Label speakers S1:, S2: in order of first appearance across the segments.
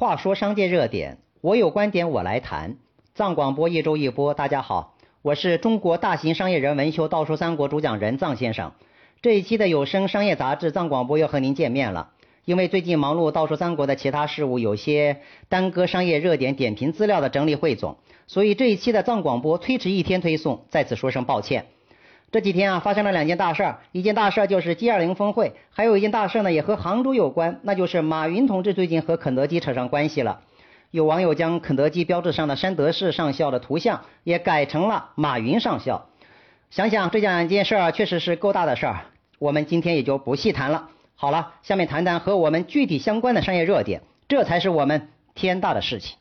S1: 话说商界热点，我有观点我来谈。藏广播一周一播，大家好，我是中国大型商业人文秀《道说三国》主讲人藏先生。这一期的有声商业杂志藏广播又和您见面了。因为最近忙碌《道说三国》的其他事务，有些耽搁商业热点点评资料的整理汇总，所以这一期的藏广播推迟一天推送，在此说声抱歉。这几天啊，发生了两件大事儿，一件大事儿就是 G20 峰会，还有一件大事呢，也和杭州有关，那就是马云同志最近和肯德基扯上关系了。有网友将肯德基标志上的山德士上校的图像也改成了马云上校。想想这两件事儿确实是够大的事儿，我们今天也就不细谈了。好了，下面谈谈和我们具体相关的商业热点，这才是我们天大的事情。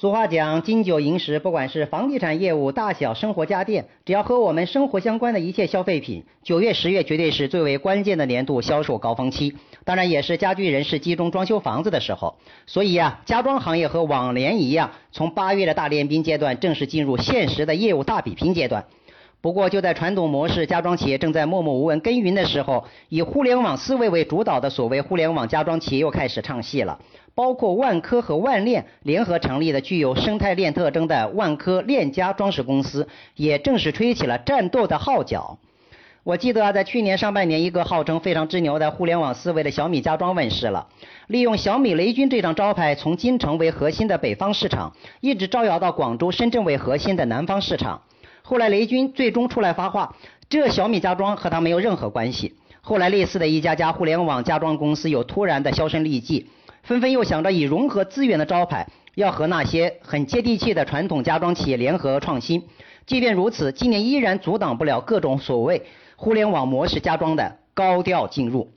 S1: 俗话讲，金九银十，不管是房地产业务、大小生活家电，只要和我们生活相关的一切消费品，九月、十月绝对是最为关键的年度销售高峰期。当然，也是家居人士集中装修房子的时候。所以啊，家装行业和往年一样，从八月的大练兵阶段，正式进入现实的业务大比拼阶段。不过，就在传统模式家装企业正在默默无闻耕耘的时候，以互联网思维为主导的所谓互联网家装企业又开始唱戏了。包括万科和万链联合成立的具有生态链特征的万科链家装饰公司，也正式吹起了战斗的号角。我记得啊，在去年上半年，一个号称非常之牛的互联网思维的小米家装问世了，利用小米雷军这张招牌，从金城为核心的北方市场，一直招摇到广州、深圳为核心的南方市场。后来雷军最终出来发话，这小米家装和他没有任何关系。后来类似的一家家互联网家装公司又突然的销声匿迹。纷纷又想着以融合资源的招牌，要和那些很接地气的传统家装企业联合创新。即便如此，今年依然阻挡不了各种所谓互联网模式家装的高调进入。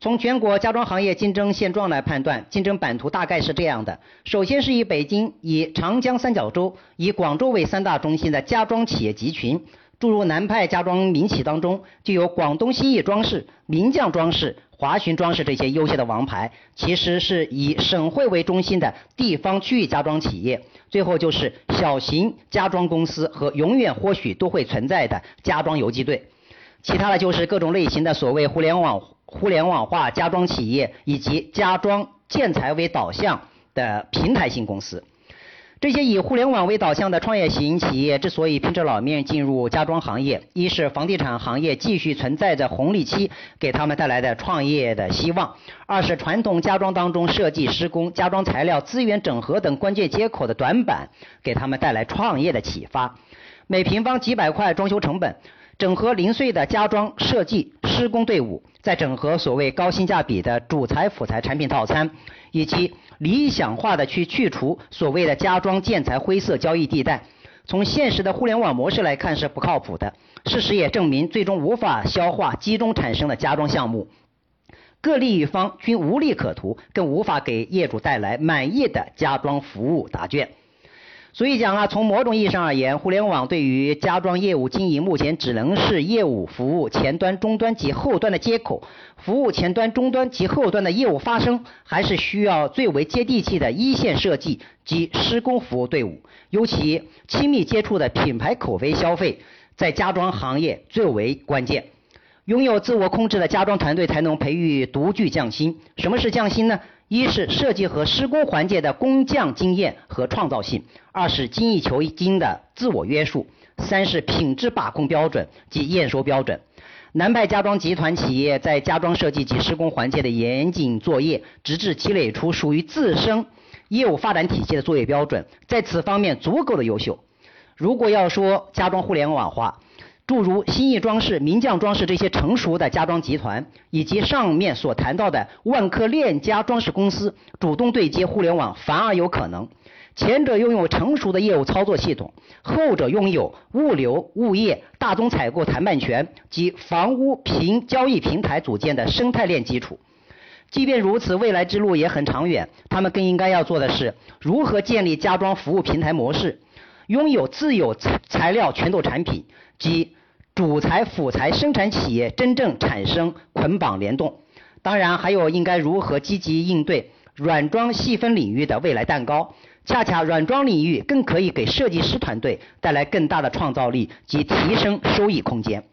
S1: 从全国家装行业竞争现状来判断，竞争版图大概是这样的：首先是以北京、以长江三角洲、以广州为三大中心的家装企业集群。注入南派家装民企当中，就有广东新艺装饰、名匠装饰、华巡装饰这些优秀的王牌，其实是以省会为中心的地方区域家装企业。最后就是小型家装公司和永远或许都会存在的家装游击队。其他的就是各种类型的所谓互联网互联网化家装企业，以及家装建材为导向的平台型公司。这些以互联网为导向的创业型企业之所以拼着老命进入家装行业，一是房地产行业继续存在着红利期，给他们带来的创业的希望；二是传统家装当中设计、施工、家装材料、资源整合等关键接口的短板，给他们带来创业的启发。每平方几百块装修成本，整合零碎的家装设计、施工队伍，再整合所谓高性价比的主材辅材产品套餐，以及。理想化的去去除所谓的家装建材灰色交易地带，从现实的互联网模式来看是不靠谱的。事实也证明，最终无法消化集中产生的家装项目，各利益方均无利可图，更无法给业主带来满意的家装服务答卷。所以讲啊，从某种意义上而言，互联网对于家装业务经营目前只能是业务服务前端、终端及后端的接口，服务前端、终端及后端的业务发生，还是需要最为接地气的一线设计及施工服务队伍，尤其亲密接触的品牌口碑消费，在家装行业最为关键。拥有自我控制的家装团队，才能培育独具匠心。什么是匠心呢？一是设计和施工环节的工匠经验和创造性，二是精益求精的自我约束，三是品质把控标准及验收标准。南派家装集团企业在家装设计及施工环节的严谨作业，直至积累出属于自身业务发展体系的作业标准，在此方面足够的优秀。如果要说家装互联网化，诸如新义装饰、名匠装饰这些成熟的家装集团，以及上面所谈到的万科链家装饰公司，主动对接互联网反而有可能。前者拥有成熟的业务操作系统，后者拥有物流、物业、大宗采购谈判权及房屋平交易平台组建的生态链基础。即便如此，未来之路也很长远。他们更应该要做的是，如何建立家装服务平台模式，拥有自有材材料拳头产品及。主材辅材生产企业真正产生捆绑联动，当然还有应该如何积极应对软装细分领域的未来蛋糕。恰恰软装领域更可以给设计师团队带来更大的创造力及提升收益空间。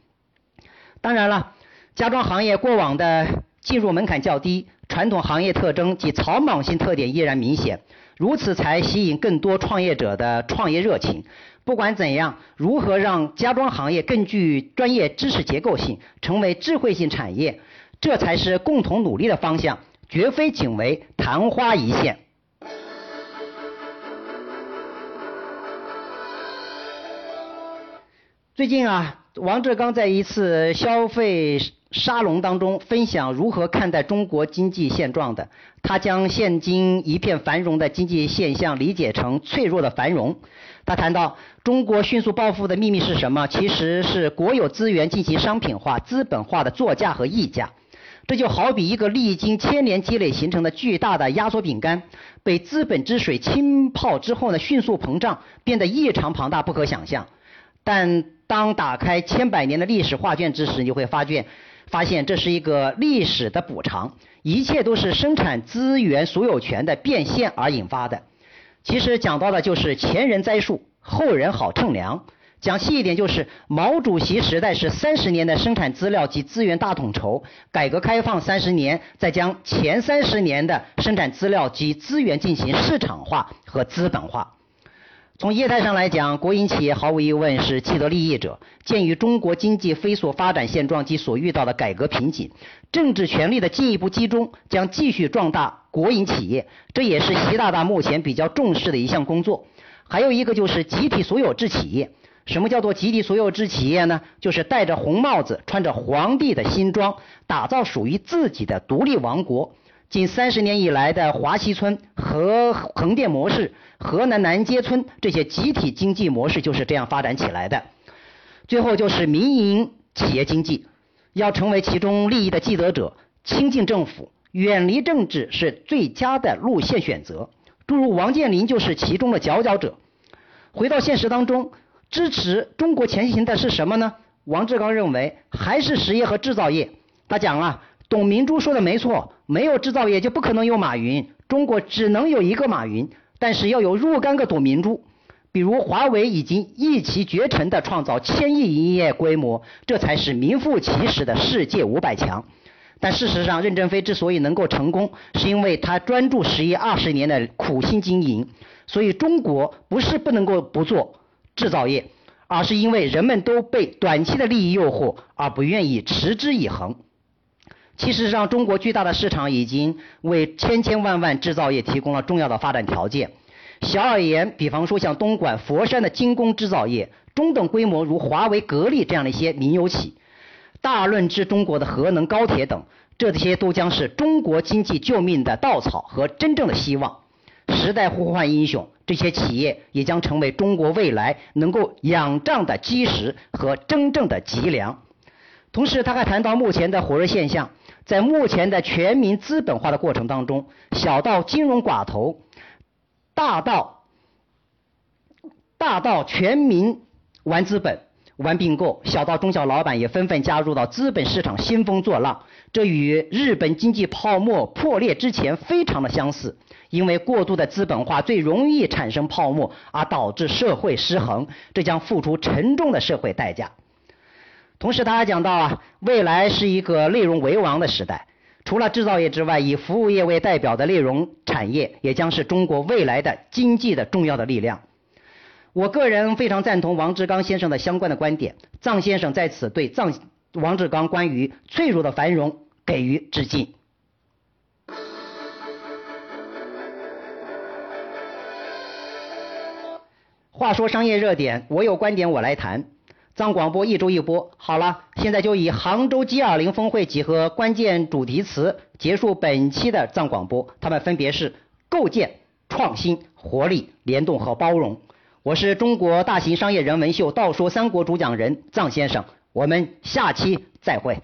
S1: 当然了，家装行业过往的进入门槛较低，传统行业特征及草莽性特点依然明显，如此才吸引更多创业者的创业热情。不管怎样，如何让家装行业更具专业知识结构性，成为智慧性产业，这才是共同努力的方向，绝非仅为昙花一现。最近啊，王志刚在一次消费沙龙当中分享如何看待中国经济现状的。他将现今一片繁荣的经济现象理解成脆弱的繁荣。他谈到，中国迅速暴富的秘密是什么？其实是国有资源进行商品化、资本化的作价和溢价。这就好比一个历经千年积累形成的巨大的压缩饼干，被资本之水浸泡之后呢，迅速膨胀，变得异常庞大，不可想象。但当打开千百年的历史画卷之时，你会发现，发现这是一个历史的补偿，一切都是生产资源所有权的变现而引发的。其实讲到的就是前人栽树，后人好乘凉。讲细一点，就是毛主席时代是三十年的生产资料及资源大统筹，改革开放三十年，再将前三十年的生产资料及资源进行市场化和资本化。从业态上来讲，国营企业毫无疑问是既得利益者。鉴于中国经济飞速发展现状及所遇到的改革瓶颈，政治权力的进一步集中将继续壮大国营企业，这也是习大大目前比较重视的一项工作。还有一个就是集体所有制企业。什么叫做集体所有制企业呢？就是戴着红帽子，穿着皇帝的新装，打造属于自己的独立王国。近三十年以来的华西村和横店模式、河南南街村这些集体经济模式就是这样发展起来的。最后就是民营企业经济，要成为其中利益的既得者，亲近政府、远离政治是最佳的路线选择。诸如王健林就是其中的佼佼者。回到现实当中，支持中国前行的是什么呢？王志刚认为还是实业和制造业。他讲了。董明珠说的没错，没有制造业就不可能有马云。中国只能有一个马云，但是要有若干个董明珠。比如华为已经一骑绝尘的创造千亿营业规模，这才是名副其实的世界五百强。但事实上，任正非之所以能够成功，是因为他专注实业二十年的苦心经营。所以中国不是不能够不做制造业，而是因为人们都被短期的利益诱惑，而不愿意持之以恒。其实上，中国巨大的市场已经为千千万万制造业提供了重要的发展条件。小而言，比方说像东莞、佛山的精工制造业；中等规模如华为、格力这样的一些民有企；大论之中国的核能、高铁等，这些都将是中国经济救命的稻草和真正的希望。时代呼唤英雄，这些企业也将成为中国未来能够仰仗的基石和真正的脊梁。同时，他还谈到目前的火热现象。在目前的全民资本化的过程当中，小到金融寡头，大到大到全民玩资本、玩并购，小到中小老板也纷纷加入到资本市场兴风作浪。这与日本经济泡沫破裂之前非常的相似，因为过度的资本化最容易产生泡沫，而导致社会失衡，这将付出沉重的社会代价。同时，他还讲到啊，未来是一个内容为王的时代。除了制造业之外，以服务业为代表的内容产业也将是中国未来的经济的重要的力量。我个人非常赞同王志刚先生的相关的观点。臧先生在此对臧王志刚关于脆弱的繁荣给予致敬。话说商业热点，我有观点我来谈。藏广播一周一播，好了，现在就以杭州 G20 峰会几何关键主题词结束本期的藏广播，他们分别是构建、创新、活力、联动和包容。我是中国大型商业人文秀《道说三国》主讲人藏先生，我们下期再会。